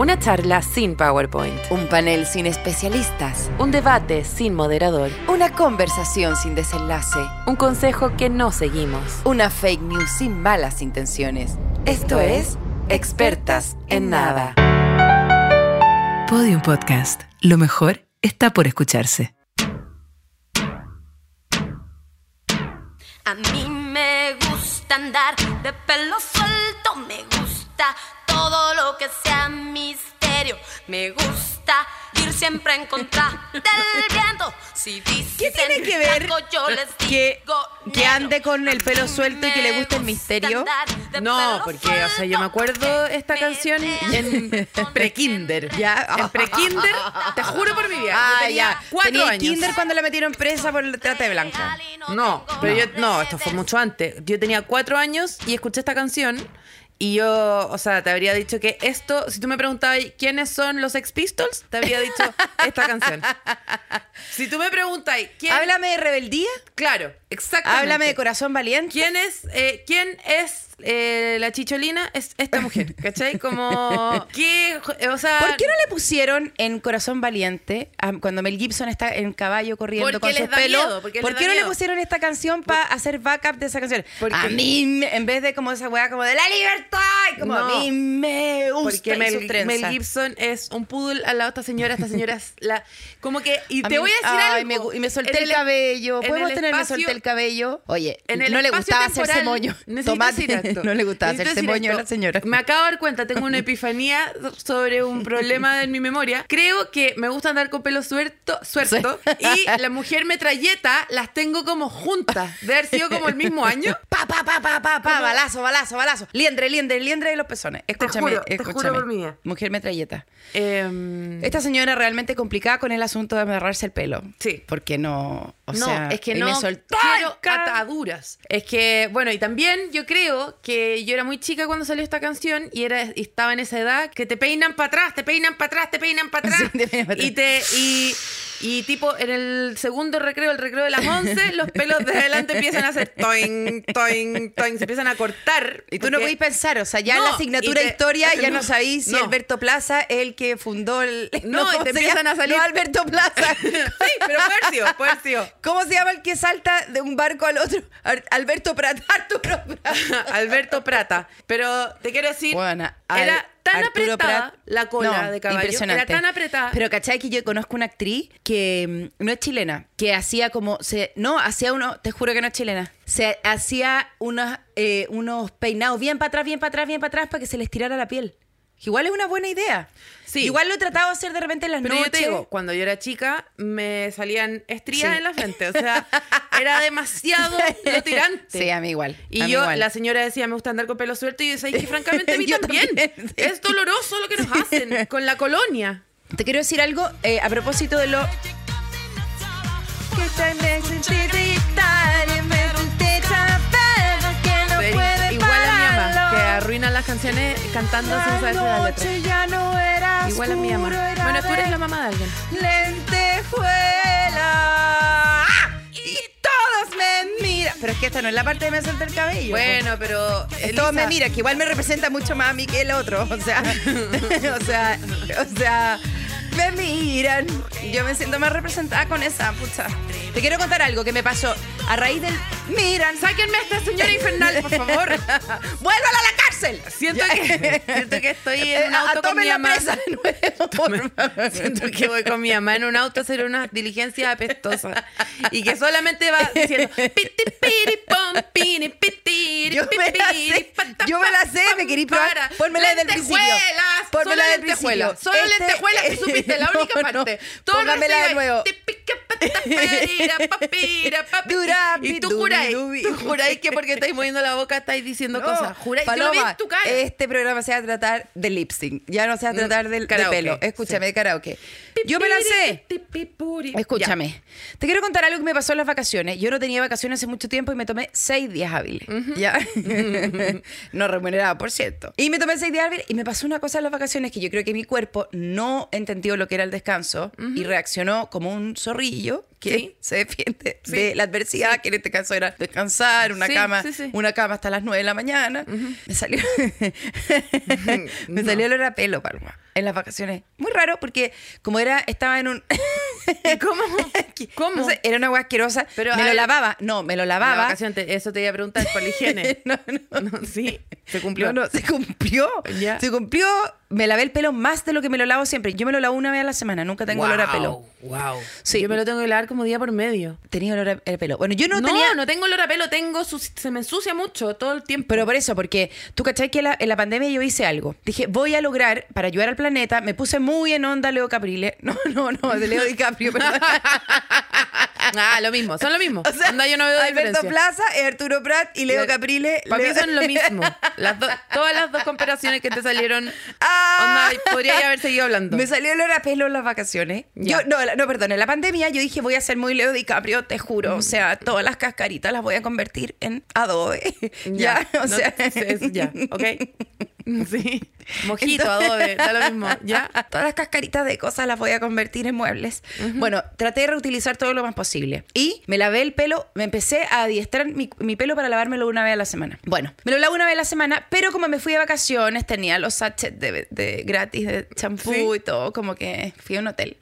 Una charla sin PowerPoint. Un panel sin especialistas. Un debate sin moderador. Una conversación sin desenlace. Un consejo que no seguimos. Una fake news sin malas intenciones. Esto es Expertas en Nada. Podium Podcast. Lo mejor está por escucharse. A mí me gusta andar de pelo suelto, me gusta todo lo que sea misterio, me gusta ir siempre en contra del viento. Si dicen ¿Qué tiene que ver algo, yo les que, digo que negro. ande con el pelo suelto y que le guste el misterio? No, porque, o sea, yo me acuerdo esta canción en prekinder. Ya. En prekinder, te juro por mi vida. Ah, yo tenía ya. cuatro Tenía años. kinder cuando la metieron presa por el trata de blanca. No, pero yo, no, esto fue mucho antes. Yo tenía cuatro años y escuché esta canción y yo, o sea, te habría dicho que esto, si tú me preguntabas quiénes son los Ex Pistols, te habría dicho esta canción. Si tú me preguntas quién, Háblame de rebeldía. claro, exactamente. Háblame de corazón valiente. ¿Quién es, eh, quién es eh, la chicholina? Es esta mujer, ¿cachai? Como, ¿qué? O sea... ¿Por qué no le pusieron en Corazón Valiente a- cuando Mel Gibson está en caballo corriendo con sus pelos? miedo, porque ¿Por qué no le pusieron esta canción para hacer backup de esa canción? Porque- a mí, me- en vez de como esa weá como de la libertad, a mí me gusta Porque Mel. Mel Gibson es un poodle al lado de esta señora, esta señora es la... Como que... Y A te mí- voy a decir ay, algo. me y me solté el, el- cabello. ¿Podemos tener me solté el cabello? Oye, En el no le gustaba hacerse moño. Tomate. No le gustaba hacerse moño a la señora. Me acabo de dar cuenta, tengo una epifanía sobre un problema en mi memoria. Creo que me gusta andar con pelo suelto, suelto y la mujer metralleta las tengo como juntas. De haber sido como el mismo año. Pa, pa, pa, pa, pa, pa, balazo, balazo, balazo. Liendre, liendre, liendre de los pezones. Escúchame, juro, te juro escúchame. por. Mujer metralleta. Em, Esta señora realmente complicada con el asunto de amarrarse el pelo. Sí. Porque no, o no, sea, es que no me ca- ataduras. Es que, bueno, y también yo creo que yo era muy chica cuando salió esta canción y era y estaba en esa edad que te peinan para atrás, te peinan para atrás, te peinan para atrás. Sí, te peinan pa' atrás. y te y, y tipo en el segundo recreo, el recreo de las 11, los pelos de adelante empiezan a hacer toing, toing, toing, se empiezan a cortar. Y tú no podéis pensar, o sea, ya No, en la asignatura te- historia ya no, no, sabéis si no. Alberto Plaza es el que fundó el... No, y ¿cómo te empiezan a salir- No, Alberto Plaza. sí, pero haber sido. ¿Cómo se llama el que salta de un barco al otro? Alberto Prat, Arturo Prat. Alberto Prata. Pero te quiero decir, Bueno, al- era tan Arturo apretada Prat- la cola No, de caballo. Impresionante. Era tan apretada. Pero ¿cachai que yo conozco una actriz que mm, no es chilena, que hacía como, se, no, hacía uno, te juro que no es chilena, se hacía unos, eh, unos peinados bien para atrás, bien para atrás, bien para atrás para que se les tirara la piel. Igual es una buena idea. Sí. Igual lo he tratado de hacer de repente en las Pero yo noches. te digo, cuando yo era chica, me salían estrías Sí. en la frente. O sea, era demasiado lo tirante. Sí, a mí igual. Y a yo, igual. la señora decía, me gusta andar con pelo suelto. Y yo decía, que francamente a mí Yo también. Es doloroso lo que nos hacen con la colonia. Te quiero decir algo eh, a propósito de lo. Igual las canciones cantando sin saberse la letra. ya no era Igual a mi era Bueno, tú eres la mamá de alguien. lentejuela. Y todos me miran. Pero es que esta no es la parte de me solté el cabello. Bueno, pero. Eh, Todos me Elisa, miran, que igual me representa mucho más a mí que el otro. O sea, o sea, o sea, me miran. Yo me siento más representada con esa, pucha. Te quiero contar algo que me pasó a raíz del miran. Sáquenme a esta señora infernal, por favor. ¡Vuélvala a la cárcel! Siento que, siento que estoy Eh, en un a- auto con mi mamá. nuevo, favor. Siento que voy con mi mamá en un auto a hacer unas diligencias apestosas y que solamente va diciendo piti, piri, pom, pini, pitiri, Yo me la sé, yo me la sé, me querí probar. Pónmela desde el principio. Pónmela del lentejuelas, principio. Solo Este- lentejuelas que supiste, la única parte. El Póngamela de nuevo. Papira, papi. Durapi, Y tú juráis, tú juráis que porque estáis moviendo la boca estáis diciendo No, cosas. Juráis, te lo vi Paloma, en tu cara. Este programa se va a tratar de lip sync. Ya no se va a tratar del, de karaoke, pelo. Escúchame, sí. de karaoke. Yo me lancé. Escúchame. Te quiero contar algo que me pasó en las vacaciones. Yo no tenía vacaciones hace mucho tiempo y me tomé seis días hábiles. ¿Ya? no remunerado, por cierto. Y me tomé seis días hábiles y me pasó una cosa en las vacaciones que yo creo que mi cuerpo no entendió lo que era el descanso y reaccionó como un zorrillo que Sí. se defiende Sí. de la adversidad, que en este caso era descansar, una cama, una cama hasta las 9 de la mañana. Me salió me salió olor a pelo, Palma, en las vacaciones. Muy raro porque como era estaba en un ¿Cómo? ¿Cómo? No sé, era una agua asquerosa, Pero, me lo lavaba, no, me lo lavaba. vacación te- eso te iba a preguntar por la higiene. no, no. No, sí, se cumplió. No, no, se cumplió. Ya. Se cumplió. Me lavé el pelo más de lo que me lo lavo siempre. Yo me lo lavo una vez a la semana, nunca tengo olor a pelo. Wow. Sí. Yo me lo tengo que lavar como día por medio. Tenía olor a a pelo. Bueno, yo no, No, tenía. no tengo olor a pelo, tengo su- se me ensucia mucho todo el tiempo. Pero por eso, porque tú cachai que la- en la pandemia yo hice algo. Dije, voy a lograr, para ayudar al planeta, me puse muy en onda Leo Caprile. No, no, no, de Leo DiCaprio, perdón. ah, lo mismo, son lo mismo. O sea, Onda, yo no veo Alberto diferencia. Plaza, Arturo Prat y Leo Caprile. Para mí son lo mismo. Las do- todas las dos comparaciones que te salieron. Ah. Onda, podría ya haber seguido hablando. Me salió olor a pelo en las vacaciones. Ya. Yo, no, no, perdón, en la pandemia yo dije voy a ser muy Leo DiCaprio, te juro. O sea, todas las cascaritas las voy a convertir en adobe. Ya, o no, sea. es- ya, ¿ok? Sí. Mojito, adobe, da lo mismo, ¿ya? Todas las cascaritas de cosas las voy a convertir en muebles. Bueno, traté de reutilizar todo lo más posible. Y me lavé el pelo, me empecé a adiestrar mi, mi pelo para lavármelo una vez a la semana. Bueno, me lo lavo una vez a la semana, pero como me fui de vacaciones, tenía los sachets de, de gratis de champú Sí. y todo, como que fui a un hotel.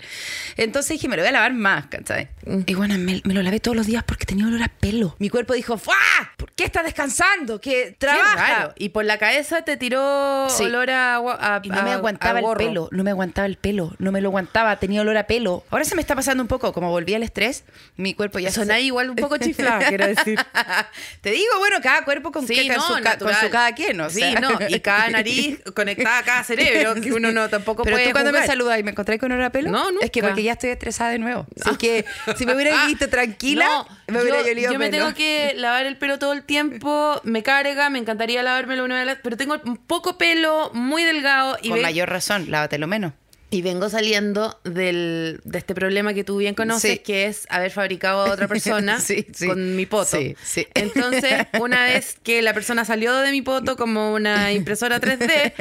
Entonces dije, me lo voy a lavar más, ¿cachai? Y bueno, me, me lo lavé todos los días porque tenía olor a pelo. Mi cuerpo dijo, ¡Fua! ¿Por qué estás descansando? Que Qué trabaja. Y por la cabeza te tiró Sí. olor a, a Y no me aguantaba a el pelo, no me aguantaba el pelo, no me lo aguantaba, tenía olor a pelo. Ahora se me está pasando un poco, como volví al estrés, mi cuerpo ya Soná igual un poco chiflada, quiero decir. Te digo, bueno, cada cuerpo con, Sí, no, su, con su cada quien, o Sí, no, y cada nariz conectada a cada cerebro, que uno no tampoco Pero puede tú cuando me saludas y me encontré con olor a pelo, No, es que porque ya estoy estresada de nuevo. Así que si me hubiera visto tranquila, No, me hubiera yo, olido yo me tengo que lavar el pelo todo el tiempo, me carga, me encantaría lavármelo una vez, pero tengo un poco pelo, muy delgado y, Con mayor razón, lávatelo menos. y vengo saliendo del, de este problema que tú bien conoces, Sí. que es haber fabricado a otra persona Sí, sí. con mi poto. Sí, sí. Entonces, una vez que la persona salió de mi poto como una impresora 3D,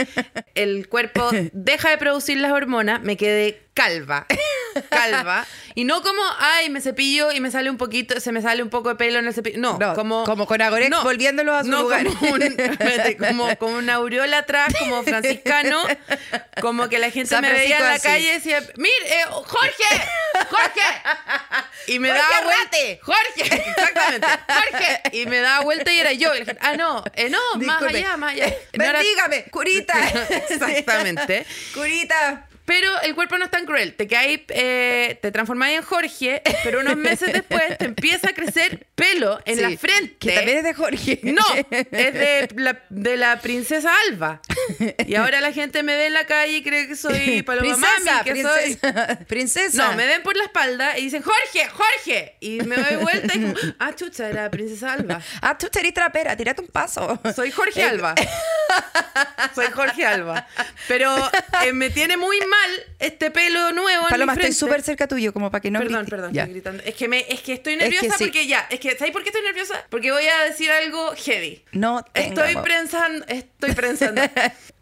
el cuerpo deja de producir las hormonas, me quedé calva. Calva. Y no como, ay, me cepillo y me sale un poquito, se me sale un poco de pelo en el cepillo. No, No, como. como con Agorex volviéndolo a su no, lugar. Como, un- como, como una aureola atrás, como franciscano. Como que la gente San me veía en la así. calle y decía, ¡Mir, eh, Jorge! ¡Jorge! Y me ¡Jorge daba vuelta. ¡Jorge! Exactamente. ¡Jorge! Y me daba vuelta y era yo. Y la gente, ah, no, eh, no, más Disculpe. allá, más allá. No era- Bendígame, curita. Exactamente. curita. Pero el cuerpo no es tan cruel. Te caes, eh, te transformáis en Jorge, pero unos meses después te empieza a crecer pelo en Sí, la frente. Que también es de Jorge. No, es de la, de la princesa Alba. Y ahora la gente me ve en la calle y cree que soy Paloma princesa, Mami, que soy... princesa, princesa. No, me ven por la espalda y dicen, Jorge, Jorge. Y me doy vuelta y como, ah, chucha, era princesa Alba. Ah, tú eres trapera, tírate un paso. Soy Jorge Alba. Soy Jorge Alba. Pero eh, me tiene muy mal este pelo nuevo en Paloma, mi estoy súper cerca tuyo, como para que no Perdón, perdón, Ya. estoy gritando. Es que, me, es que estoy Es que nerviosa sí. porque ya, es que, ¿sabes por qué estoy nerviosa? Porque voy a decir algo heavy. No tengo Estoy pensando, estoy pensando,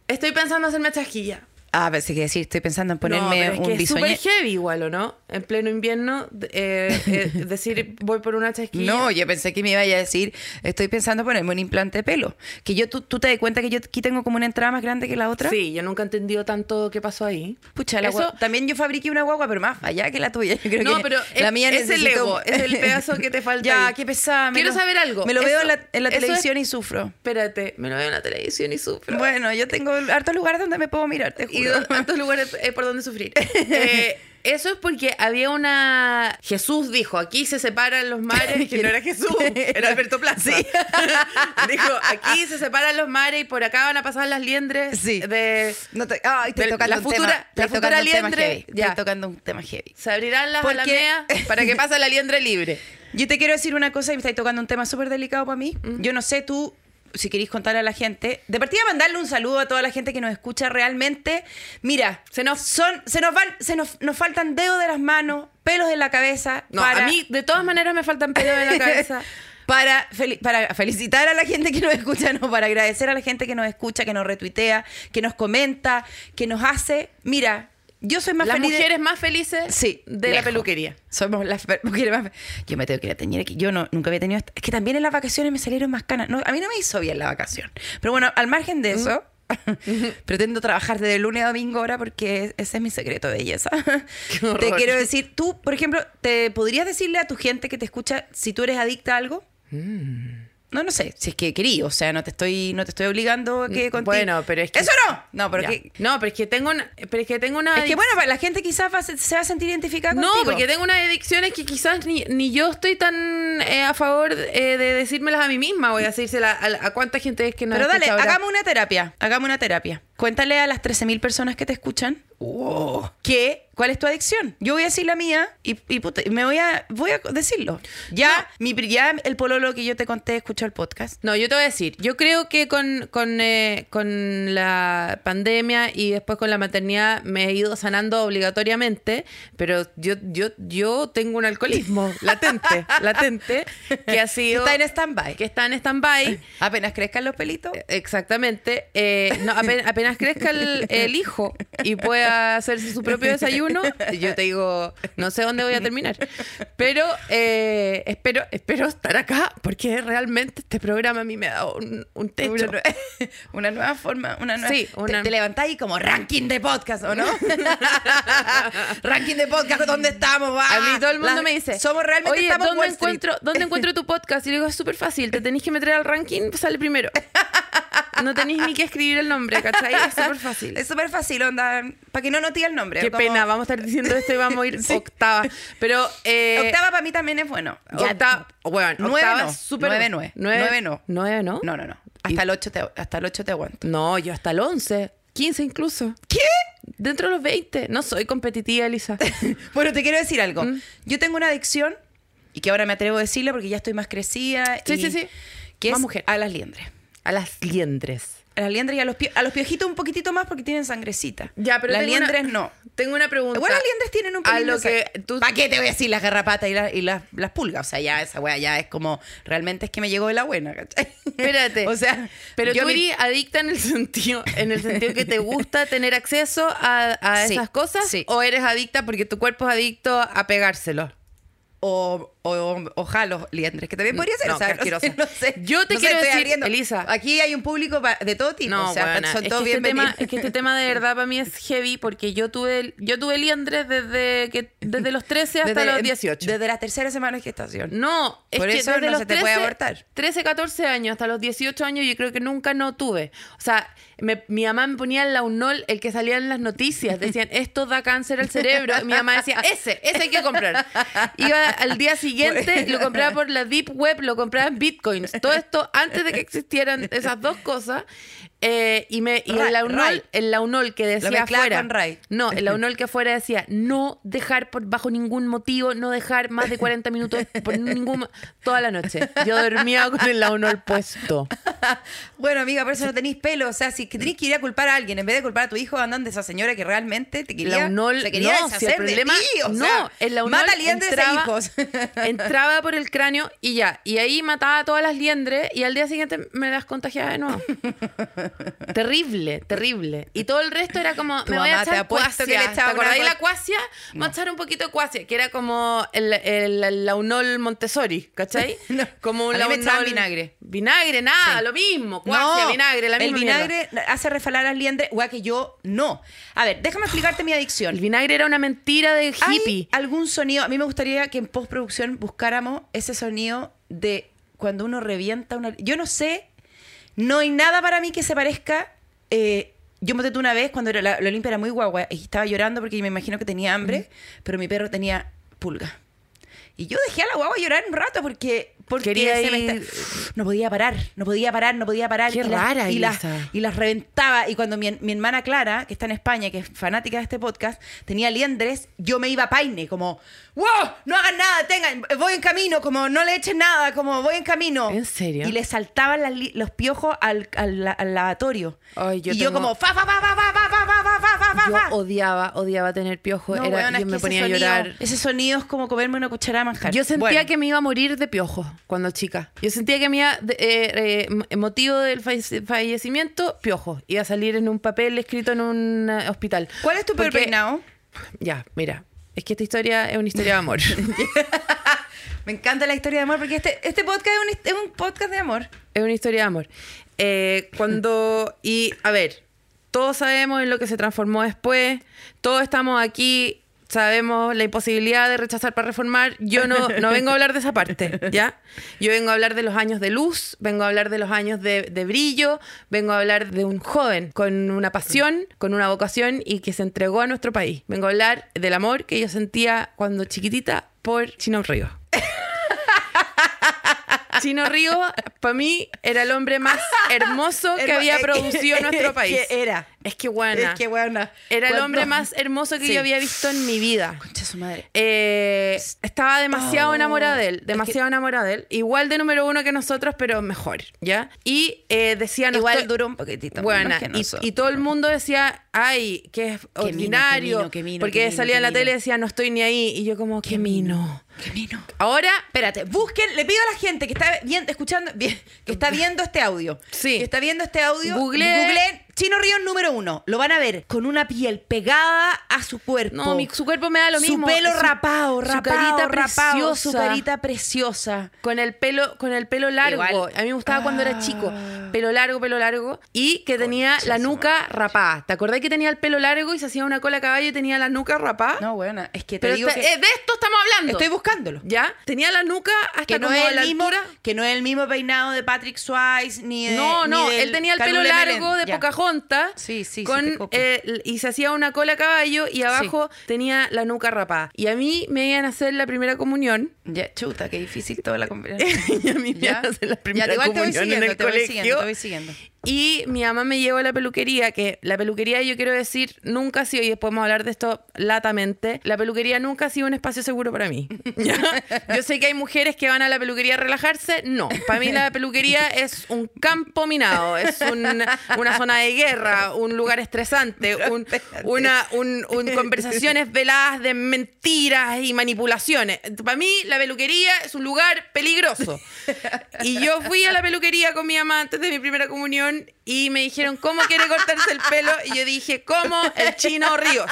estoy pensando hacerme chasquilla. Ah, pensé que decir, estoy pensando en ponerme no, pero es un que es súper heavy igual, ¿o no? En pleno invierno, eh, eh, decir voy por una chasquilla. No, yo pensé que me iba a decir, estoy pensando en ponerme un implante de pelo. Que yo, tú, tú te das cuenta que yo aquí tengo como una entrada más grande que la otra. Sí, yo nunca he entendido tanto qué pasó ahí. Pucha, la Eso- también yo fabriqué una guagua, pero más allá que la tuya. Yo creo No, que pero la es- mía es el ego, es el pedazo que te falta Ya, ahí. qué pesada. Quiero lo- saber algo. Me lo veo Eso- en la, en la eso es- televisión y sufro. Espérate, me lo veo en la televisión y sufro. Bueno, yo tengo hartos lugares donde me puedo mirar, te y juro. do- tantos lugares eh, por donde sufrir. Eh, eso es porque había una. Jesús dijo: aquí se separan los mares, que no era Jesús, era Alberto Plaza. dijo: aquí se separan los mares y por acá van a pasar las liendres Sí. de. No te, de tocando la un futura- tema, la futura tocando un tema liendre, heavy. ya. Estoy tocando un tema heavy. Se abrirán las Porque- alameas para que pase la liendre libre. Yo te quiero decir una cosa y me estáis tocando un tema súper delicado para mí. Yo no sé tú, si queréis contarle a la gente. De partida mandarle un saludo a toda la gente que nos escucha realmente. Mira, Se nos- son, se nos van, se nos, nos faltan dedos de las manos, pelos en la cabeza. No, para, a mí de todas maneras me faltan pelos en la cabeza. Para, fel- para felicitar a la gente que nos escucha, no, para agradecer a la gente que nos escucha, que nos retuitea, que nos comenta, que nos hace. Mira, yo soy más Las feliz. de- mujeres más felices Sí, de la peluquería. Somos las mujeres más. Yo me tengo que ir a teñir aquí. Yo no, nunca había tenido. Es que también en las vacaciones me salieron más canas. No, a mí no me hizo bien la vacación. Pero bueno, al margen de eso, pretendo trabajar desde lunes a domingo ahora porque ese es mi secreto de belleza. Te quiero decir, tú, por ejemplo, ¿te podrías decirle a tu gente que te escucha si tú eres adicta a algo? Mm. No, no sé, si es que querí, o sea, no te estoy, no te estoy obligando a que contigo. Mm, Bueno, pero es que- ¡Eso no! No, pero que... No, pero es que tengo una, pero es que tengo una Es que bueno, la gente quizás va se se va a sentir identificada No, contigo. porque tengo unas adicciones que quizás ni, ni yo estoy tan eh, a favor eh, de decírmelas a mí misma. Voy a decírselas a, a cuánta gente es que nos Pero dale, hagamos una terapia. Hagamos una terapia. Cuéntale a las 13.000 personas que te escuchan que, cuál es tu adicción. Yo voy a decir la mía y, y puta, me voy a, voy a decirlo. Ya, mi, pri- ya el pololo que yo te conté escuchó el podcast. No, yo te voy a decir, yo creo que con, con, eh, con la pandemia y después con la maternidad me he ido sanando obligatoriamente, pero yo, yo, yo tengo un alcoholismo latente, latente, que ha sido... Está en stand-by. que está en stand-by. Apenas crezcan los pelitos. Exactamente. Eh, no, apenas, apenas crezca el, el hijo y pueda hacerse su propio desayuno, yo te digo, no sé dónde voy a terminar. Pero eh, espero, espero estar acá porque realmente este programa a mí me ha dado un, un techo. Una, nue- una nueva forma, una nueva. Sí, te- una- Te, levantáis como ranking de podcast, ¿o no? ranking de podcast, ¿dónde estamos? A mí todo el mundo La- me dice, Somos realmente Oye, estamos ¿dónde Wall Street". encuentro, ¿dónde encuentro tu podcast? Y le digo, es súper fácil, te tenéis que meter al ranking, sale primero. No tenéis ni que escribir el nombre, ¿cachai? Es súper fácil. Es súper fácil, onda. Para que no note el nombre. Qué como- pena, vamos a estar diciendo esto y vamos a ir octava. Pero eh, Octava para mí también es bueno. Ya- Octava, bueno, Nueve octava no, nueve. Nueve, Nueve no. Nueve no. No, no, no. Hasta el 8 te, hasta el 8 te aguanto. No, yo hasta el 11, 15 incluso. ¿Qué? Dentro de los 20. No soy competitiva, Elisa. Bueno, te quiero decir algo. Mm. Yo tengo una adicción y que ahora me atrevo a decirla porque ya estoy más crecida. Sí, y- sí, sí. Que Más es mujer. a las liendres. A las liendres. A las liendres y a los, pio- a los piojitos un poquitito más porque tienen sangrecita. Ya, pero las una- liendres no. Tengo una pregunta. Igual las liendres tienen un A pelín lo de que tú... ¿Para qué te voy a decir las garrapatas y, la- y las, las pulgas? O sea, ya esa wea ya es como... Realmente es que me llegó de la buena, ¿cachai? Espérate. o sea... pero yo tú adicta en el sentido, en el sentido que te gusta tener acceso a, a Sí, esas cosas, sí. o eres adicta porque tu cuerpo es adicto a pegárselo. o, o, o jalo liendres, que también podría ser. No, o sea, no, sé, no sé. Yo te sé, quiero decir, abriendo. Elisa. Aquí hay un público de todo tipo. No, o sea, weona, son todos este tema, bienvenidos. es que este tema de verdad para mí es heavy porque yo tuve yo tuve liendres desde que desde los 13 hasta Desde- los 18. Desde la tercera semana de gestación. No, es Por que eso desde no los se te puede abortar. 13, 14 años hasta los 18 años yo creo que nunca no tuve. O sea, me- mi mamá me ponía el launol, el que salía en las noticias. Decían, esto da cáncer al cerebro. Y mi mamá decía, ese, ese hay que comprar. Iba al día siguiente, lo compraba por la Deep Web, lo compraba en Bitcoins. Todo esto antes de que existieran esas dos cosas. Eh, y me, y Ray. el launol que decía afuera. con Ray. No, el launol que afuera decía, no dejar por bajo ningún motivo, no dejar más de 40 minutos por ningún toda la noche. Yo dormía con el launol puesto. Bueno, amiga, por eso no tenéis pelo. O sea, si tenéis que ir a culpar a alguien, en vez de culpar a tu hijo, andan de esa señora que realmente te quería, Launol, se quería no, si deshacer el problema, de ti. O no, sea, el launol mata liendres entraba, hijos. entraba por el cráneo y ya, y ahí mataba a todas las liendres y al día siguiente me las contagiaba de nuevo. Terrible, terrible. Y todo el resto era como, Tu me voy a echar cuasia. que le ¿Te echaba una la cuasia? Vamos a echar un poquito de cuasia, que era como el, el, el launol Montessori, ¿cachai? No, Como un a mí me echaban launol- vinagre. Vinagre, nada, lo mismo. Cuasia, vinagre, la el misma mierda. vinagre hace refalar las liendres, igual que yo no. A ver, déjame explicarte mi adicción. El vinagre era una mentira de ¿Hay hippie. algún sonido? A mí me gustaría que en postproducción buscáramos ese sonido de cuando uno revienta una... Yo no sé, no hay nada para mí que se parezca... eh, yo me una vez cuando era, la, la Olimpia era muy guagua y estaba llorando porque me imagino que tenía hambre, pero mi perro tenía pulga. Y yo dejé a la guagua llorar un rato porque, porque Quería se me no podía parar, no podía parar, no podía parar. Qué y las- rara, y las, y las reventaba. Y cuando mi, mi hermana Clara, que está en España, que es fanática de este podcast, tenía liendres, yo me iba a paine, como, ¡wow! No hagan nada, tengan, voy en camino, como, no le echen nada, como, voy en camino. ¿En serio? Y le saltaban las los piojos al, al, al lavatorio. Ay, yo y yo como, fa, fa, fa, fa, fa, fa, Yo odiaba, odiaba tener piojo. No, Era, weona, yo es me que ponía a sonido- llorar. Ese sonido es como comerme una cucharada de manjar. Yo sentía Bueno. que me iba a morir de piojo cuando chica. Yo sentía que me iba, eh, eh, motivo del falle- fallecimiento, piojo. Iba a salir en un papel escrito en un eh, hospital. ¿Cuál es tu peor peinado? Ya, mira. Es que esta historia es una historia de amor. Me encanta la historia de amor porque este, este podcast es un, es un podcast de amor. es una historia de amor. Eh, cuando. Y a ver, todos sabemos en lo que se transformó después. Todos estamos aquí. Sabemos la imposibilidad de rechazar para reformar. Yo no, no vengo a hablar de esa parte, ¿ya? Yo vengo a hablar de los años de luz, vengo a hablar de los años de, brillo, vengo a hablar de un joven con una pasión, con una vocación y que se entregó a nuestro país. Vengo a hablar del amor que yo sentía cuando chiquitita por Chino Río. Chino Río, para mí, era el hombre más hermoso que había que- producido es nuestro que país. era. Es que buena. Es que buena. Era el hombre más hermoso que Sí. yo había visto en mi vida. Concha su madre. Eh, estaba demasiado Oh, enamorada de él, es demasiado enamorada de él. Igual de número uno que nosotros, pero mejor, ¿ya? Y eh, decía, no Igual estoy- duró un poquitito. Buena. que Y, y todo el mundo decía, ay, que es Qué mino, ordinario. qué mino, qué mino, porque mino, salía qué en la tele y decía, no estoy ni ahí. Y yo como, qué mino. Qué mino. Ahora, Espérate, busquen, le pido a la gente que está viendo, escuchando, bien, que está viendo este audio. Sí. Que está viendo este audio. Google- Googleen Chino Ríos número uno. Lo van a ver con una piel pegada a su cuerpo. no, mi- su cuerpo me da lo su mismo. pelo Su- rapado, su rapado, carita rapado, su carita preciosa. Con el pelo, con el pelo largo. Igual. A mí me gustaba cuando era chico. Ah. Pelo largo, pelo largo. Y que tenía la nuca rapada. ¿Te acordás que tenía el pelo largo y se hacía una cola a caballo y tenía la nuca rapada? No, bueno, es que te Pero digo te- que eh, de esto estamos hablando. estoy buscándolo. ¿Ya? Tenía la nuca hasta Que no, como es el la mismo, altura. que no es el mismo peinado de Patrick Swayze ni de No, ni no, del él tenía el pelo largo de. Pocahontas. Sí, sí, sí, con, te copio. eh, y se hacía una cola a caballo y abajo tenía la nuca rapada. Y a mí me iban a hacer la primera comunión. Ya, chuta, qué difícil toda la conversación. y a mí me iban a hacer la primera ya, igual te voy comunión siguiendo, en el te voy colegio. siguiendo, te voy siguiendo. Y mi mamá me llevó a la peluquería, que la peluquería, yo quiero decir, nunca ha sido, y después podemos hablar de esto latamente, la peluquería nunca ha sido un espacio seguro para mí. Yo sé que hay mujeres que van a la peluquería a relajarse, no. Para mí la peluquería es un campo minado, es un- una zona de guerra, un lugar estresante, un- una, un- un- conversaciones veladas de mentiras y manipulaciones. Para mí la peluquería es un lugar peligroso. Y yo fui a la peluquería con mi mamá antes de mi primera comunión y me dijeron, ¿cómo quiere cortarse el pelo? Y yo dije, ¿cómo? El chino Ríos.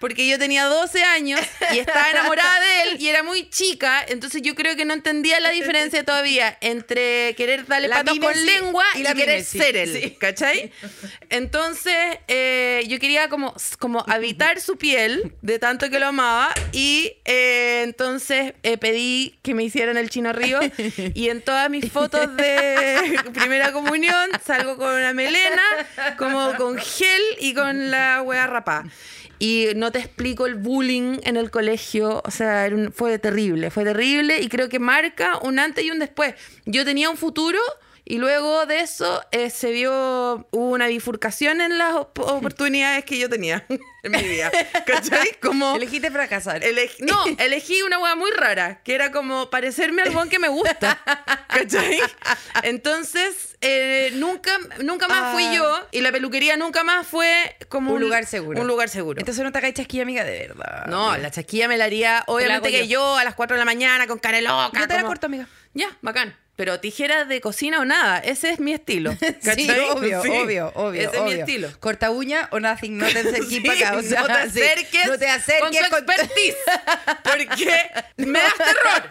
Porque yo tenía 12 años y estaba enamorada de él y era muy chica, entonces yo creo que no entendía la diferencia todavía entre querer darle La patos con lengua y, la querer ser él, sí. ¿cachai? Entonces eh, yo quería como, como habitar su piel de tanto que lo amaba y eh, entonces eh, pedí que me hicieran el chino río y en todas mis fotos de primera comunión salgo con una melena, como con gel y con la hueá rapada. Y no te explico el bullying en el colegio, o sea, fue terrible, fue terrible y creo que marca un antes y un después. Yo tenía un futuro y luego de eso eh, se vio, una bifurcación en las op- oportunidades que yo tenía en mi vida. ¿Cachai? Como... Elegiste fracasar. Elegi- no, elegí una hueá muy rara, que era como parecerme al buen que me gusta. ¿Cachai? Entonces, eh, nunca, nunca más fui Ah. yo y la peluquería nunca más fue como Un lugar seguro. Un lugar seguro. Entonces no te hagáis chasquilla, amiga, de verdad. no, la chasquilla me la haría, obviamente hago que yo. a las 4 de la mañana con cara loca. Yo te la como- corto, amiga. Ya, bacán. Pero tijeras de cocina o nada, ese es mi estilo. Sí, ¿cachai? obvio, Sí. obvio, obvio. Ese es mi obvio. estilo. Corta uña o nothing, no te acerques Sí, para acá. O sea, no te sí. acerques, No te acerques con tu expertise, porque me das terror.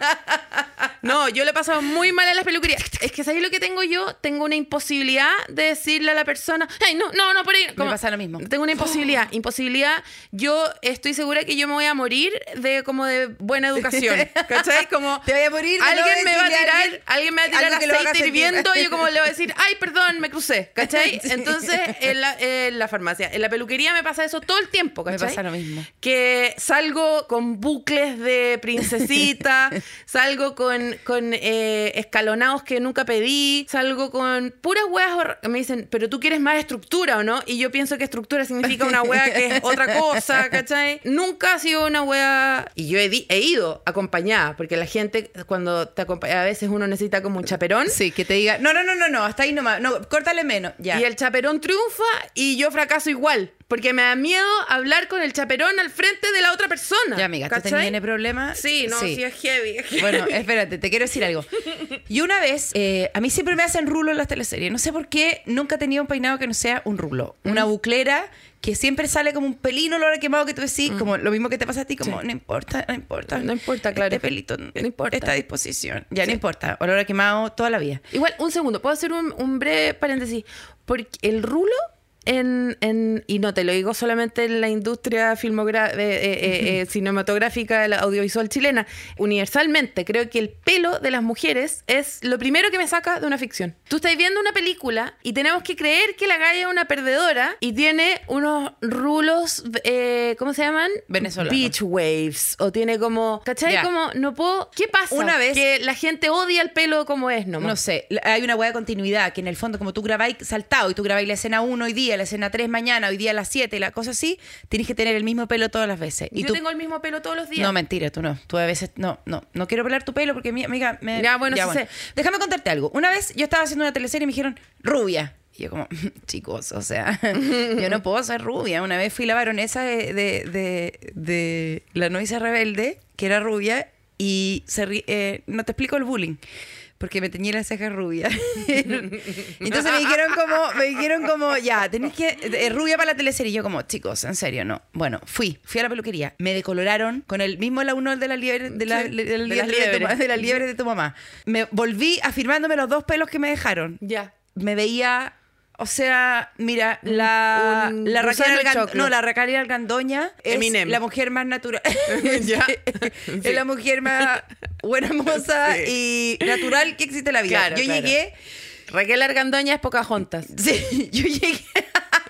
No, yo le he pasado muy mal en las peluquerías. Es que ¿sabéis lo que tengo yo? Tengo una imposibilidad de decirle a la persona, ay, no, no, no, por ahí. Me pasa lo mismo. Tengo una imposibilidad, imposibilidad. Yo estoy segura que yo me voy a morir de como de buena educación, ¿cachai? Como Te voy a morir de no alguien me va a a tirar, alguien alguien me va a tirar aceite hirviendo y yo como le voy a decir, ay, perdón, me crucé, ¿cachai? Sí. Entonces, en la, en la farmacia, en la peluquería me pasa eso todo el tiempo, Me ¿cachai? pasa lo mismo. Que salgo con bucles de princesita, salgo con, con eh, escalonados que nunca pedí, salgo con puras hor- Me dicen, pero tú quieres más estructura o no? Y yo pienso que estructura significa una wea que es otra cosa, ¿cachai? Nunca ha sido una wea. Y yo he ido acompañada, porque la gente, cuando te acompaña, a veces uno necesita como un chaperón. Sí, que te diga, no, no, no, no, no, hasta ahí nomás, no, córtale menos, ya. Y el chaperón triunfa y yo fracaso igual. Porque me da miedo hablar con el chaperón al frente de la otra persona. Ya, amiga, ¿tú tenés problemas? Sí, no, sí, es heavy. es heavy. Bueno, espérate, te quiero decir algo. Y una vez, eh, a mí siempre me hacen rulo en las teleseries. No sé por qué nunca he tenido un peinado que no sea un rulo. Una buclera que siempre sale como un pelino olor a quemado que tú decís, como lo mismo que te pasa a ti, como Sí. no importa, no importa. No importa, claro. Este pelito, no importa. Esta disposición. Ya no importa. Olor a quemado toda la vida. Igual, un segundo, puedo hacer un, un breve paréntesis. Porque el rulo, en, en- y no te lo digo solamente en la industria filmogra- eh, eh, eh, cinematográfica, la audiovisual chilena, universalmente, creo que el pelo de las mujeres es lo primero que me saca de una ficción. Tú estás viendo una película y tenemos que creer que la galla es una perdedora y tiene unos rulos, eh, ¿cómo se llaman? Venezolanos. Beach waves. O tiene como, ¿cachai? Como, no puedo. ¿Qué pasa? Una vez- Que la gente odia el pelo como es, nomás. No sé, hay una hueá de continuidad que en el fondo, como tú grabáis saltado y tú grabáis la escena 1 hoy día, la escena 3 mañana, hoy día a las 7 y la cosa así, tienes que tener el mismo pelo todas las veces. Y Yo tú, tengo el mismo pelo todos los días. No, mentira, tú no. Tú a veces, no, no, no quiero pelar tu pelo porque mi amiga me... Ya, bueno, sí sé. Déjame contarte algo. Una vez yo estaba haciendo una teleserie y me dijeron, rubia. Y yo como, chicos, o sea, yo no puedo ser rubia. Una vez fui la baronesa de, de, de, de La Novicia Rebelde, que era rubia, y se eh, no te explico el bullying. Porque me teñí las cejas rubias. Entonces me dijeron como, me dijeron como, ya, tenés que, eh, rubia para la teleserie. Y yo como, chicos, en serio, no. Bueno, fui, fui a la peluquería. Me decoloraron con el mismo launol de la liebre, de la, de la de liebre de, tu, de la liebre de tu mamá. Me volví afirmándome los dos pelos que me dejaron. Ya. Me veía, o sea, mira, la, un la Raquel Algan- no, la Raquel Algandoña es Eminem. la mujer más natural. Es la mujer más buena moza Sí. y natural que existe la vida. Claro, Yo claro. llegué, Raquel Argandoña es Pocahontas. sí, yo llegué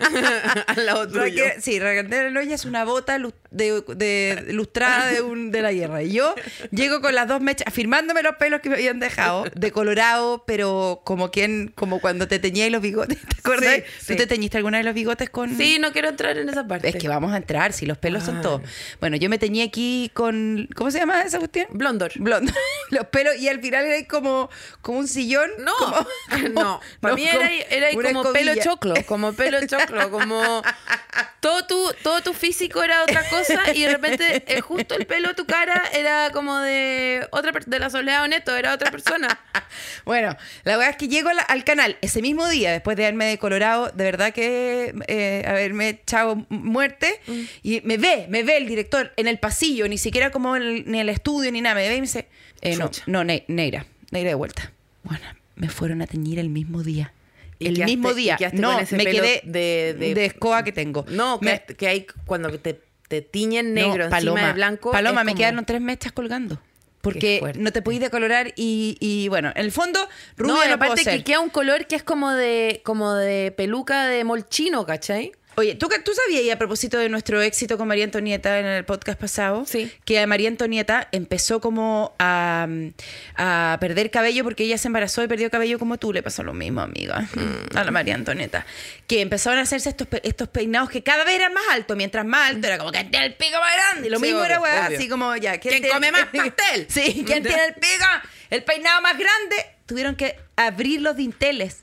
Al lado tuyo. Raquel, sí, Raquel Algandoña es una bota de, de- lustrada de, un, de la guerra. Y yo llego con las dos mechas, afirmándome los pelos que me habían dejado, de colorado, pero como quien, como cuando te teñías los bigotes, ¿te acuerdas? Sí, ¿Tú sí. te teñiste alguna vez los bigotes con...? Sí, no quiero entrar en esa parte. Es que vamos a entrar, si los pelos son todos. Bueno, yo me teñí aquí con... ¿Cómo se llama esa cuestión? Blondor. Blondo. Los pelos, y al final era como, como un sillón. No, como- como- no. Para mí era, era como pelo choclo, como pelo choclo, como todo tu, todo tu físico era otra cosa y de repente eh, justo el pelo de tu cara era como de otra de la Soledad Honesto, era otra persona. Bueno, la verdad es que llego la- al canal ese mismo día, después de haberme decolorado, de verdad que eh, haberme echado muerte, Mm. y me ve, me ve el director en el pasillo, ni siquiera como en el, el estudio ni nada, me ve y me dice, eh, no, no, Ne- Neira, Neira de vuelta. Bueno, me fueron a teñir el mismo día. ¿Y El quedaste- mismo día. No, me quedé de- de- escoba que tengo. No, Me- que, que hay cuando te, te tiñen no, negro encima de blanco. Paloma, me como- quedaron tres mechas colgando. Porque no te podís decolorar y, y, bueno, en el fondo, rubia No, aparte que queda un color que es como de como de peluca de molchino, ¿cachai? Oye, ¿tú, ¿tú sabías, y a propósito de nuestro éxito con María Antonieta en el podcast pasado, Sí. que María Antonieta empezó como a, a perder cabello porque ella se embarazó y perdió cabello como tú? Le pasó lo mismo, amiga, a la María Antonieta. Que empezaron a hacerse estos, pe- estos peinados que cada vez eran más altos. Mientras más alto era como que tiene el pico más grande. Y lo Sí, mismo obvio, era, así como ya. ¿Quién tiene- come más pastel? sí, ¿quién tiene el pico? El peinado más grande. Tuvieron que abrir los dinteles.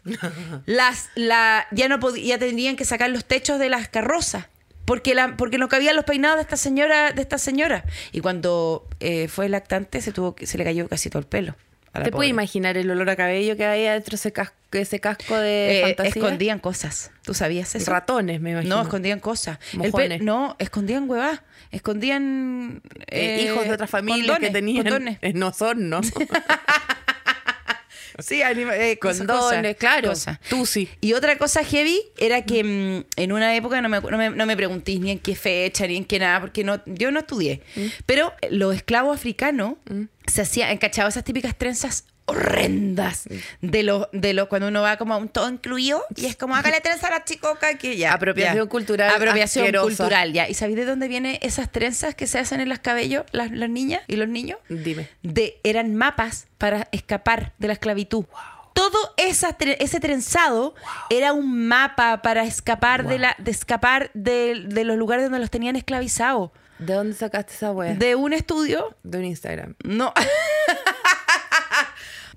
Las, la, ya no podía, ya tendrían que sacar los techos de las carrozas. Porque, la, porque no cabían los peinados de esta señora, de esta señora. Y cuando eh, fue lactante se tuvo que- se le cayó casi todo el pelo. ¿Te pobre. puedes imaginar el olor a cabello que había dentro de ese casco, ese casco de Eh, fantasía? escondían cosas. ¿Tú sabías eso? Ratones, me imagino. No, escondían cosas. Mojones. no, escondían huevas. Escondían Eh, eh, hijos de otras familias que tenían. condones. Eh, No son, ¿no? Sí, anima- eh, Condones, claro. cosas. Tú sí. Y otra cosa heavy era que mm, en una época, no me, no, me, no me preguntéis ni en qué fecha, ni en qué nada, porque no, yo no estudié. Pero los esclavos africanos se hacían, ¿cachado? Esas típicas trenzas horrendas de los de los cuando uno va como a un todo incluido y es como hágale trenza a la chicoca que ya Apropiación ya. cultural apropiación asquerosa. cultural ya y sabéis de dónde vienen esas trenzas que se hacen en los cabellos las, las niñas y los niños Dime. de, eran mapas para escapar de la esclavitud. Todo esa ese trenzado era un mapa para escapar de la de escapar de, de los lugares donde los tenían esclavizados. ¿De dónde sacaste esa wea? De, De un estudio, un Instagram. no.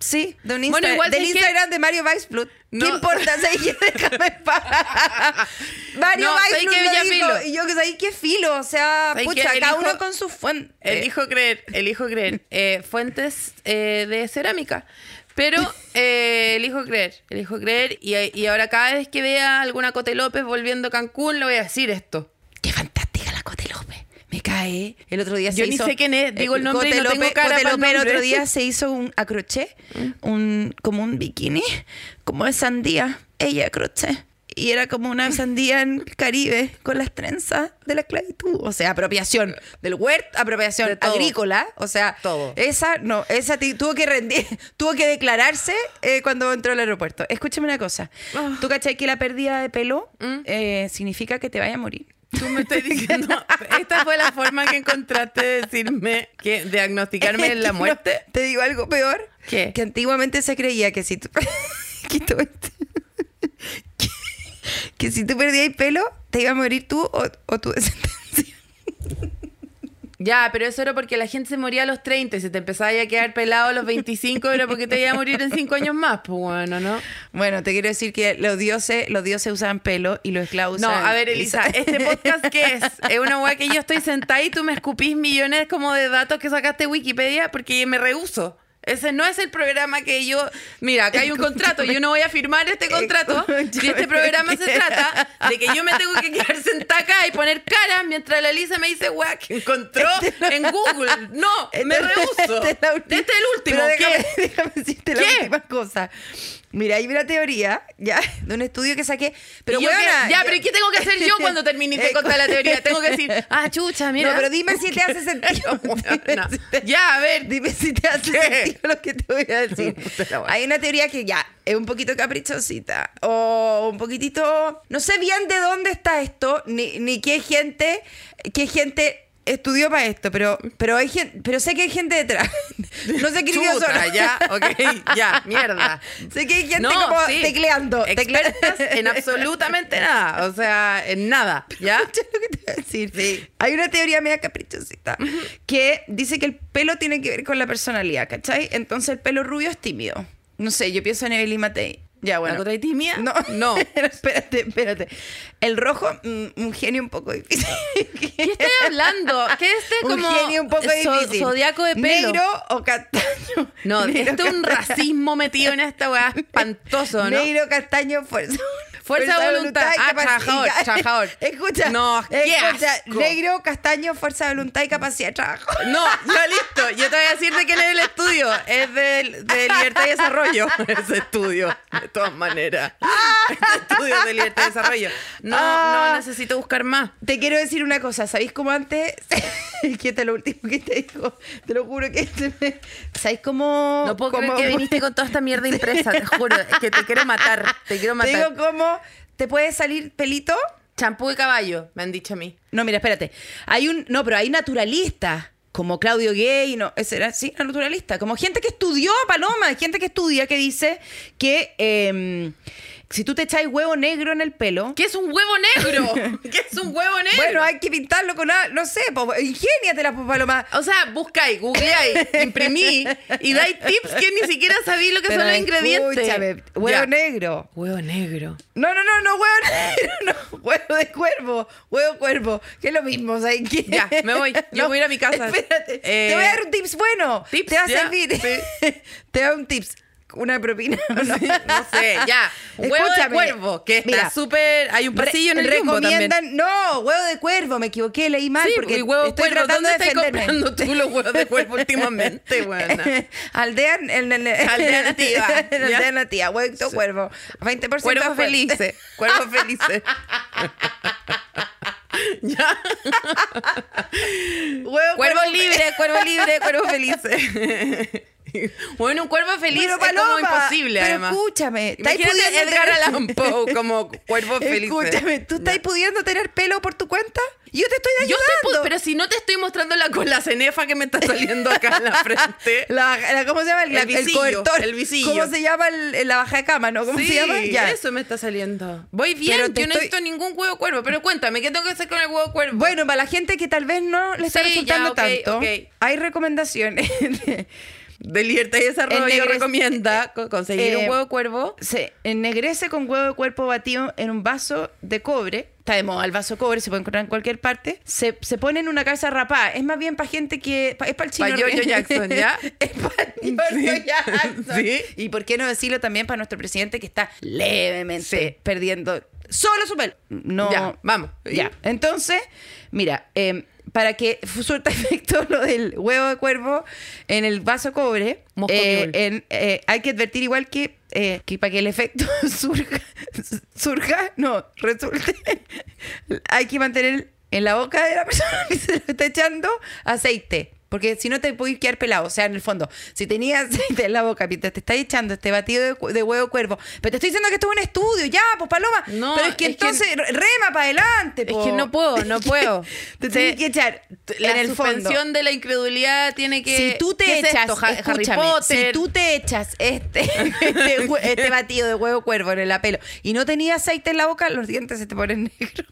Sí, de un Bueno, Insta- igual del que- Instagram de Mario Weisblut. ¿Qué No. importa? ¿Sabes qué? Déjame en paz. Mario No, lo Ya dijo, filo. Y yo que sabéis qué filo. O sea, ¿Sabes pucha, cada uno con su fuente. Elijo creer, elijo creer. Eh, fuentes eh, de cerámica. Pero eh, elijo creer, elijo creer. Y, y ahora cada vez que vea alguna Cote López volviendo a Cancún, le voy a decir esto. Qué fantástica la Cote López. Me cae. El otro día Yo se ni hizo- sé quién es, digo el nombre y no tengo cara Cote el otro día se hizo un a crochet, un, como un bikini, como de sandía. Ella a crochet. Y era como una sandía en el Caribe con las trenzas de la esclavitud. O sea, apropiación del huerto, apropiación agrícola. O sea, Todo. esa no, esa tuvo que rendir, tuvo que declararse eh, cuando entró al aeropuerto. Escúchame una cosa. Ah. ¿Tú cachai que la pérdida de pelo ¿Mm? eh, significa que te vaya a morir? Tú me estás diciendo, esta fue la forma que encontraste de decirme que diagnosticarme la No, muerte. te digo algo peor. ¿Qué? Que antiguamente se creía que si tú. que, tú- que, que si tú perdías el pelo, te iba a morir tú o, o tu descendencia. Ya, pero eso era porque la gente se moría a los 30 y se te empezaba ya a quedar pelado a los 25, era porque te iba a morir en 5 años más. Pues bueno, ¿no? Bueno, te quiero decir que los dioses, los dioses usaban pelo y los esclavos No, usaban- a ver, Elisa, ¿este podcast qué es? Es una weá que yo estoy sentada y tú me escupís millones como de datos que sacaste de Wikipedia porque me rehuso. Ese no es el programa que yo... Mira, acá hay un contrato, yo no voy a firmar este contrato. Si este programa se trata de que yo me tengo que quedar sentada acá y poner caras mientras la Elisa me dice, weá, que encontró en Google. No, me Esta- rehuso. esta es Este es el último. ¿Qué? déjame, decirte la ¿Qué? última cosa. Mira, hay una teoría, ya, de un estudio que saqué. Pero ¿Y yo weona, qué? ya, yo- pero ¿y qué tengo que hacer yo cuando termine de Eh, contar la teoría? Tengo que decir, ah, chucha, mira. No, pero dime si te hace sentido. No. Ya, a ver. Dime si te hace ¿Qué? sentido lo que te voy a decir. Hay una teoría que ya es un poquito caprichosita o un poquitito... No sé bien de dónde está esto, ni, ni qué gente, qué gente estudió para esto, pero, pero, hay gente, pero sé que hay gente detrás. No se escribió Chuta, ya, ok, ya, mierda. Sé que hay gente No, como sí. tecleando. en absolutamente nada. O sea, en nada. ¿Ya? Lo que te voy a decir. Hay una teoría media caprichosita que dice que el pelo tiene que ver con la personalidad, ¿cachai? Entonces el pelo rubio es tímido. No sé, yo pienso en Evelyn Matei. Ya, bueno. ¿La? No, No. espérate, espérate. El rojo, mm, un genio un poco difícil. ¿Qué estoy hablando? ¿Qué es este un como genio un poco difícil. zodiaco de pelo? Negro o castaño. No, Negro, esto es un racismo metido en esta weá espantoso, ¿no? Negro, castaño, fuerza. Fuerza de voluntad. y Ah, trabajador, trabajador. Escucha. No, qué escucha. Negro, castaño, fuerza de voluntad y capacidad de trabajo. No, ya listo. Yo te voy a decir de quién es el estudio. Es de, de Libertad y Desarrollo. Ese estudio, de todas maneras. Este estudio es de Libertad y Desarrollo. No, Ah. no necesito buscar más. Te quiero decir una cosa, ¿sabéis cómo antes? que esto es lo último que te digo, te lo juro que se me- ¿Sabéis cómo? No puedo cómo- creer que viniste con toda esta mierda impresa, te juro. Es que te quiero matar. Te quiero Te digo matar. cómo te puede salir pelito. Champú de caballo, me han dicho a mí. No, mira, espérate. Hay un, no, pero hay naturalistas. Como Claudio Gay, no, ese era, sí, era naturalista. Como gente que estudió, Paloma, gente que estudia, que dice que em, si tú te echáis huevo negro en el pelo, ¿Qué es un huevo negro? ¿Qué es un huevo negro? bueno, hay que pintarlo con, a- no sé, po, ingéniatela, pues, Paloma. O sea, buscáis, googleáis, imprimí y dais tips que ni siquiera sabéis lo que Pero son los ingredientes. escúchame, huevo Ya. negro. Huevo negro. No, no, no, no, huevo negro, no, huevo de cuervo, huevo cuervo, que es lo mismo, ¿sabes qué? Ya, me voy, yo voy a ir a mi casa. Espérate, Eh, te voy a dar un tips bueno, tips, te va a servir. sí. te da un tips, una propina. ¿no? No sé, ya. Huevo de Escúchame, cuervo, que está súper. Hay un pasillo Re- en el recomiendan, también. no, huevo de cuervo, me equivoqué, leí mal Sí, porque huevo estoy cuervo. tratando ¿Dónde de estás defenderme. comprando tú los huevos de cuervo últimamente, buena? Aldea, en, en- Aldea nativa, aldea nativa, huevo de cuervo. 20% Cuervos felices. Cuervos felices. ya. Huevo, Cuervo cuervo- libre, cuervo libre, cuervo felices. Bueno, un cuervo feliz Pero, es como Paloma, imposible, pero además. escúchame, ¿estáis Imagínate pudiendo Edgar tener- Allan Poe como cuervo feliz. Escúchame, ¿tú estás pudiendo tener pelo por tu cuenta? Yo te estoy Yo ayudando. te pu- pero si no te estoy mostrando la cola cenefa que me está saliendo acá en la frente. La, la- ¿Cómo se llama? El, El el visillo, cobertor. el visillo. ¿Cómo se llama el- el- la baja de cama, no? ¿Cómo sí, se llama? Ya. eso me está saliendo. Voy bien, Pero yo te no estoy- necesito ningún huevo cuervo. Pero cuéntame, ¿qué tengo que hacer con el huevo cuervo? Bueno, para la gente que tal vez no le está Sí, resultando ya, ok, tanto, ok. hay recomendaciones. De Libertad y Desarrollo recomienda co- conseguir eh, un huevo cuervo. Se ennegrece con huevo de cuerpo batido en un vaso de cobre. Está de moda el vaso de cobre, se puede encontrar en cualquier parte. Se, se pone en una cabeza rapada. Es más bien para gente que. pa- es para el chino. Pa' Giorgio Jackson, ¿ya? es para Giorgio Sí. Jackson. Sí. Y por qué no decirlo también para nuestro presidente que está levemente Sí. perdiendo solo su pelo. No. Ya, vamos. Ya. Entonces, mira, eh, para que surta efecto lo del huevo de cuervo en el vaso cobre, eh, en- eh, hay que advertir igual que, eh, que para que el efecto surja, surja, no, resulte, hay que mantener en la boca de la persona que se lo está echando aceite. Porque si no te puedes quedar pelado. O sea, en el fondo, si tenías aceite en la boca mientras te estás echando este batido de, huevo cuervo. Pero te estoy diciendo que esto es un estudio, ya, pues Paloma. No, pero es que es que- entonces rema para adelante. Es po. que no puedo, no puedo. Te tienes que echar La en el fondo. suspensión de la incredulidad tiene que. Si tú te ¿qué es echas, esto? Harry Potter. si tú te echas este, este, este batido de huevo cuervo en el pelo y no tenías aceite en la boca, los dientes se te ponen negros.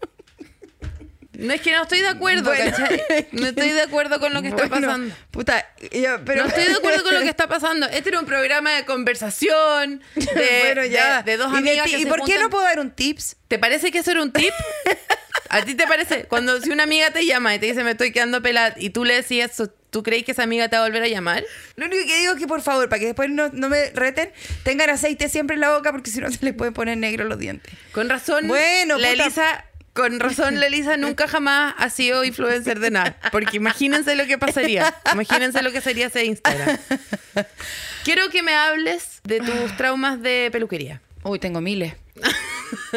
No es que no estoy de acuerdo, Bueno. ¿cachai? No estoy de acuerdo con lo que está Bueno, pasando. Puta, yo- pero No estoy de acuerdo con lo que está pasando. Este era un programa de conversación, de, bueno, ya. de, de dos ¿Y, amigas que ¿y se por qué no puedo dar un tips? ¿Te parece que eso era un tip? ¿A ti te parece? Cuando si una amiga te llama y te dice me estoy quedando pelada y tú le decías eso, ¿tú crees que esa amiga te va a volver a llamar? Lo único que digo es que por favor, para que después no, no me reten, tengan aceite siempre en la boca porque si no se les pueden poner negros los dientes. Con razón, Bueno, la puta. Elisa, con razón, la Elisa nunca jamás ha sido influencer de nada. Porque imagínense lo que pasaría. Imagínense lo que sería ese Instagram. Quiero que me hables de tus traumas de peluquería. Uy, tengo miles.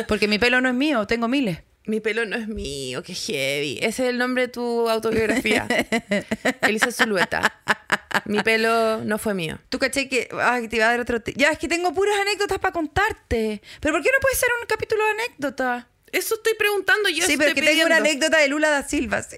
Porque mi pelo no es mío, tengo miles. Mi pelo no es mío, qué heavy. Ese es el nombre de tu autobiografía. Elisa Zulueta. Mi pelo no fue mío. Tú caché que ay, te iba a dar otro Ya, es que tengo puras anécdotas para contarte. Pero ¿por qué no puede ser un capítulo de anécdotas? Eso estoy preguntando yo. sí, pero que tengo una anécdota de Lula da Silva. sí,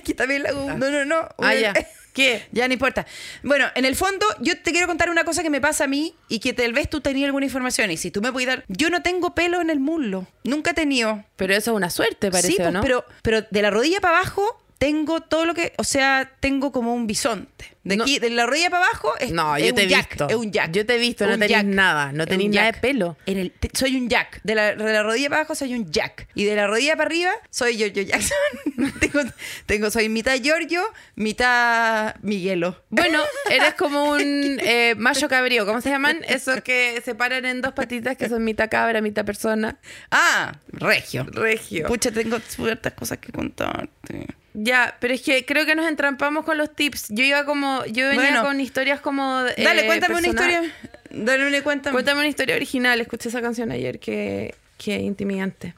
que también la No, no, no. Ah, ya. ¿Qué? Ya no importa. Bueno, en el fondo, yo te quiero contar una cosa que me pasa a mí y que tal vez tú tenías alguna información. Y si tú me puedes dar. Yo no tengo pelo en el muslo. Nunca he tenido. Pero eso es una suerte, parece, sí, ¿o pues, no? pero, pero de la rodilla para abajo tengo todo lo que. O sea, tengo como un bisonte. De No. aquí, de la rodilla para abajo es, No, es yo un he jack, visto. Es un jack. Yo te he visto, no tenés jack. nada, no tenés nada de pelo. En el, te- soy un jack. De la, de la rodilla para abajo soy un jack. Y de la rodilla para arriba soy Giorgio Jackson. tengo, tengo, soy mitad Giorgio, mitad Miguelo. Bueno, eres como un eh, macho cabrío. ¿Cómo se llaman? Esos que se paran en dos patitas que son mitad cabra, mitad persona. Ah, regio. Regio. Pucha, tengo ciertas cosas que contarte. Ya, pero es que creo que nos entrampamos con los tips. Yo iba como, yo venía Bueno. con historias como. eh, Dale, cuéntame una historia. Dale una cuéntame. Cuéntame una historia original. Escuché esa canción ayer, que, que intimidante.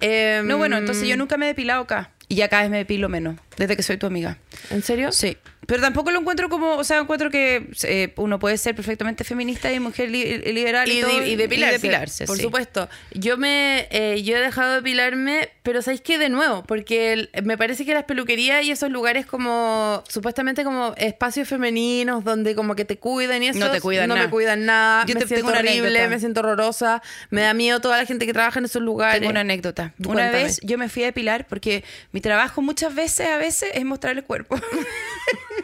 Em, No, bueno, entonces yo nunca me he depilado acá. Y ya cada vez me depilo menos, desde que soy tu amiga. ¿En serio? Sí. Pero tampoco lo encuentro como, o sea, encuentro que eh, uno puede ser perfectamente feminista y mujer li- liberal y, Y, todo, de- y depilarse, depilarse, por sí. supuesto. Yo me eh, yo he dejado de depilarme, pero ¿sabéis qué? De nuevo, porque el- me parece que las peluquerías y esos lugares como, supuestamente como espacios femeninos donde como que te cuidan y eso, No te cuidan no nada. me cuidan nada, Yo me te- siento tengo una horrible, me siento horrorosa, me da miedo toda la gente que trabaja en esos lugares. Tengo una anécdota. Una Cuéntame. vez yo me fui a depilar porque mi trabajo muchas veces, a veces, es mostrar el cuerpo.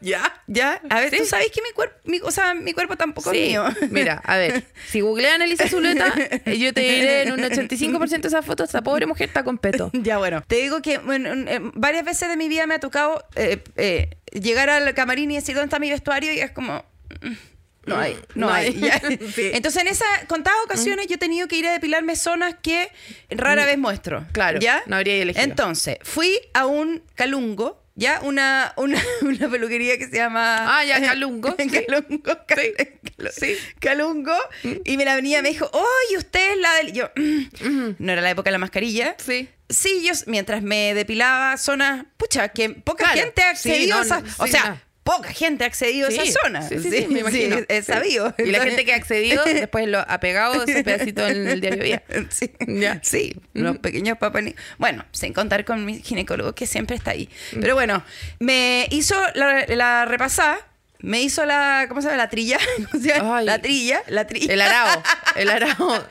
¿Ya? ¿Ya? A ver, Sí. tú sabes que mi cuerpo, mi, o sea, mi cuerpo tampoco Sí. es mío. Mira, a ver, si googlean a Elisa Zuleta, yo te diré en un 85% de esas fotos, esa pobre mujer está con peto. Ya, bueno. Te digo que bueno, varias veces de mi vida me ha tocado eh, eh, llegar al camarín y decir, ¿dónde está mi vestuario? Y es como... mm, No hay, no, No hay. hay. ya. Sí. Entonces, en esas contadas ocasiones yo he tenido que ir a depilarme zonas que rara vez muestro. Mm. Claro, ¿ya? no habría elegido. Entonces, fui a un calungo, ¿ya? Una, una, una peluquería que se llama... Ah, ya, Calungo, sí. calungo. cal- Sí, cal- sí. Calungo. Y me la venía, me dijo, oye, usted es la del... Yo, "Mm". no era la época de la mascarilla. Sí. Sí, yo mientras me depilaba zonas, pucha, que poca Claro, gente accedido no, no, o sea, no. Poca gente ha accedido Sí, a esa zona. sí, sí, sí, me imagino. es sabido. Y la gente que ha accedido después lo ha pegado ese pedacito en el diario Día. Sí, Ya. sí, los pequeños papani. Bueno, sin contar con mi ginecólogo que siempre está ahí. Pero bueno, me hizo la, la repasada, me hizo la, ¿cómo se llama? La trilla. ¿Cómo se llama? La trilla, la trilla. El arao, el arao.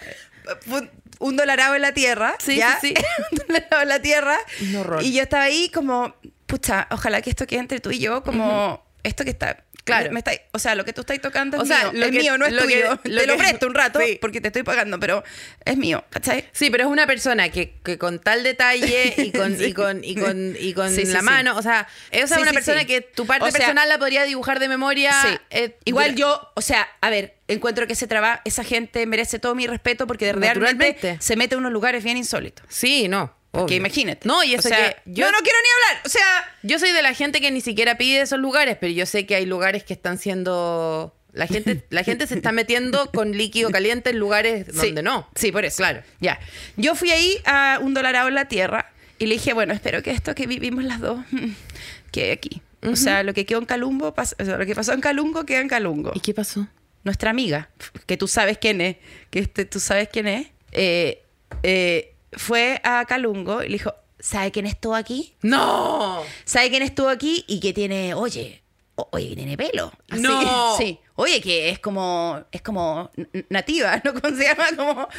un, dolarado en la tierra. Sí, ¿ya? sí, sí. un dolarado en la tierra. Un horror. Y yo estaba ahí como, pucha, ojalá que esto quede entre tú y yo, como esto que está Claro. Me estáis- o sea, lo que tú estás tocando es O sea, lo es que- mío, no es lo que- tuyo. lo te lo presto un rato Sí. porque te estoy pagando, pero es mío, ¿cachai? Sí, pero es una persona que, que con tal detalle y con, y con, y con, y con Sí, sí, la sí. mano, o sea, esa Sí, es una sí, persona sí. que tu parte O sea- personal la podría dibujar de memoria. Sí. eh, Igual dura- yo, o sea, a ver, encuentro que ese trabajo, esa gente merece todo mi respeto porque realmente se mete a unos lugares bien insólitos. Sí, no. Que obvio. imagínate. No, y O eso sea, que yo, no, no quiero ni hablar. O sea, yo soy de la gente que ni siquiera pide esos lugares, pero yo sé que hay lugares que están siendo. La gente, la gente se está metiendo con líquido caliente en lugares sí, donde no. Sí, por eso. Claro. Ya. Yo fui ahí a un dolarado en la tierra y le dije, bueno, espero que esto que vivimos las dos quede aquí. O sea, lo que quedó en Calumbo, o lo que pasó en Calungo queda en Calungo. ¿Y qué pasó? nuestra amiga, que tú sabes quién es, que este, tú sabes quién es, eh, eh, fue a Calungo y le dijo, ¿sabe quién estuvo aquí? ¡No! ¿Sabe quién estuvo aquí? Y que tiene, oye, o- oye, que tiene pelo. Así, No. Sí. Oye, que es como, es como nativa, ¿no? ¿Cómo se llama?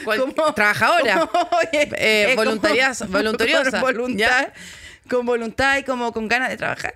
Como, trabajadora. como, oye, Eh, voluntariosa. Con voluntad, con voluntad y como con ganas de trabajar.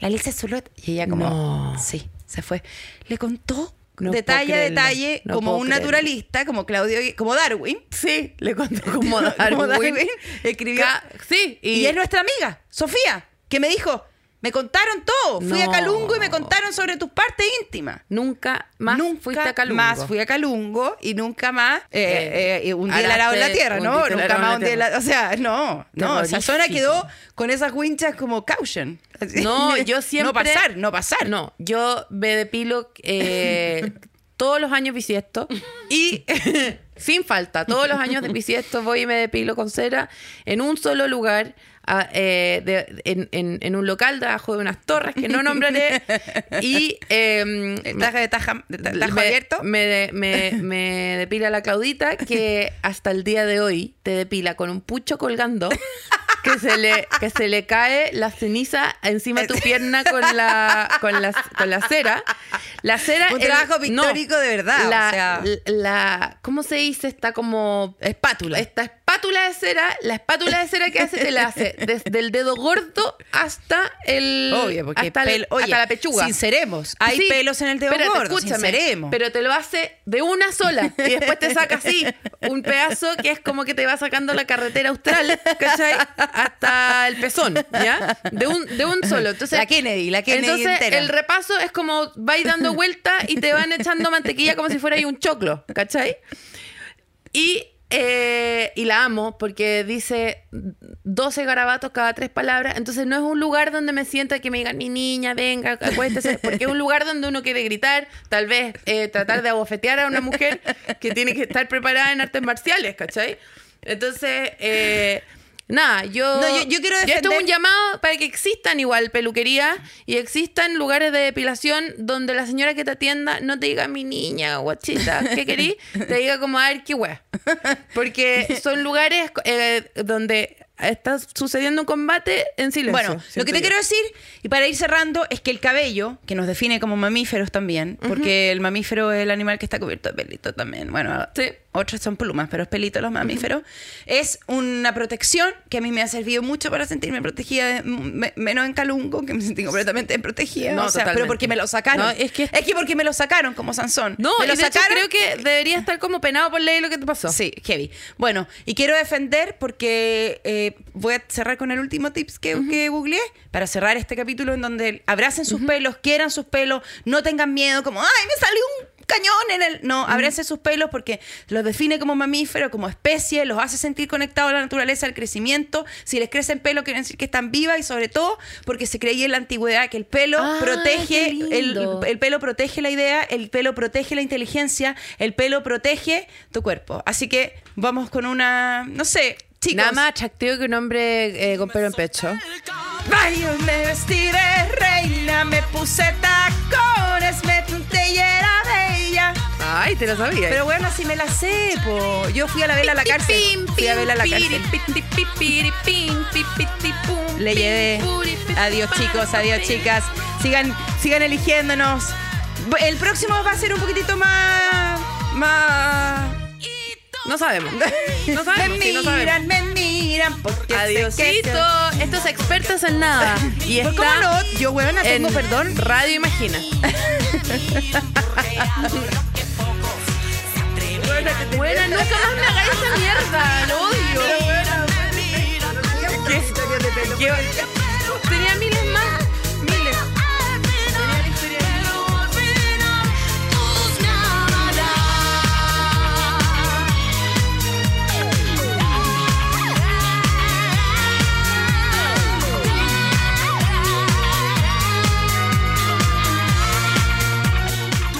La Alicia Zulut. Y ella como, No. sí, se fue. Le contó No detalle a detalle, No como un creerlo. naturalista, como Claudio, como Darwin. Sí, le contó como Darwin. Como Darwin escribió. Ca- Sí, y, Y, es nuestra amiga, Sofía, que me dijo, me contaron todo. Fui a. Calungo y me contaron sobre tus partes íntimas. nunca más nunca fuiste a Calungo. más fui a Calungo y nunca más eh, Eh, eh, un día el arado en la tierra, ¿no? Nunca más un día la- O sea, no, no, esa zona quedó con esas winchas como caution. No, yo siempre. No pasar, no pasar. No, yo me depilo eh, todos los años bisiesto y sin falta, todos los años de bisiesto voy y me depilo con cera en un solo lugar. A- eh, de- en, en- en un local debajo de unas torres que no nombraré y em, Taja de taja, de tajo me, abierto. me, de- me- me depila la Claudita que hasta el día de hoy te depila con un pucho colgando que se le, que se le cae la ceniza encima de tu pierna con la, con la, con la cera. La cera. Un el- trabajo no, pictórico de verdad, o sea. la- ¿Cómo se dice? Esta como. Espátula. Esta espátula de cera, la espátula de cera que hace, te la hace desde el dedo gordo hasta el. Obvio, porque hasta, el- oye, hasta la pechuga. sinceremos, hay Sí, pelos en el dedo espérate, gordo, escúchame, sinceremos. Pero te lo hace de una sola y después te saca así un pedazo que es como que te va sacando la carretera austral, ¿cachai? Hasta el pezón, ¿ya? De un, de un solo. Entonces, La Kennedy, la Kennedy Entonces, entera. el repaso es como vais dando vuelta y te van echando mantequilla como si fuera ahí un choclo, ¿cachai? Y, eh, y la amo porque dice 12 garabatos cada tres palabras. Entonces no es un lugar donde me sienta que me digan, mi niña, venga, acuéstese. Porque es un lugar donde uno quiere gritar, tal vez eh, tratar de abofetear a una mujer que tiene que estar preparada en artes marciales, ¿cachai? Entonces, eh, nada, yo, No, yo- yo quiero Esto es defender- un llamado para que existan igual peluquerías y existan lugares de depilación donde la señora que te atienda no te diga mi niña, guachita, ¿qué querís? Te diga como, a ver, qué wea. Porque son lugares eh, donde está sucediendo un combate en silencio. Bueno, lo que te yo. quiero decir, y para ir cerrando, es que el cabello, que nos define como mamíferos también, porque el mamífero es el animal que está cubierto de pelito también. Bueno, Sí. Otros son plumas, pero es pelito los mamíferos. Es una protección que a mí me ha servido mucho para sentirme protegida, me- menos en Calungo, que me sentí completamente protegida. No, o sea, pero porque me lo sacaron. No, es que- es que porque me lo sacaron como Sansón. No, me y lo hecho creo que debería estar como penado por ley lo que te pasó. Sí, heavy. Bueno, y quiero defender porque eh, voy a cerrar con el último tips que, que googleé para cerrar este capítulo en donde abracen sus pelos, quieran sus pelos, no tengan miedo como, ay, me salió un cañón en el... No, abracen sus pelos porque los define como mamífero, como especie, los hace sentir conectados a la naturaleza, al crecimiento. Si les crecen pelo, quiere decir que están vivas y sobre todo porque se creía en la antigüedad que el pelo Ah, protege, el, pelo protege la idea, el pelo protege la inteligencia, el pelo protege tu cuerpo. Así que vamos con una, no sé, chicos. Nada más atractivo que un hombre eh, con pelo en pecho. Ay, me vestí de reina, me puse tacones, me tunté y era Ay, te lo sabía. Pero bueno, así me la sé, po. Yo fui a la vela a la cárcel. Fui a vela a la cárcel. Le llevé. Adiós chicos, adiós chicas. Sigan, sigan eligiéndonos. El próximo va a ser un poquitito más. más. No sabemos. No sabemos. me sí, no sabemos. miran, me miran. miran porque Adiosito. Estos expertos en nada. Y está ¿Cómo no? Yo, huevona, tengo en perdón. Radio Imagina. Bueno, nunca más me hagáis esa mierda. Lo odio. ¿Qué? ¿Qué? Tenía miles más.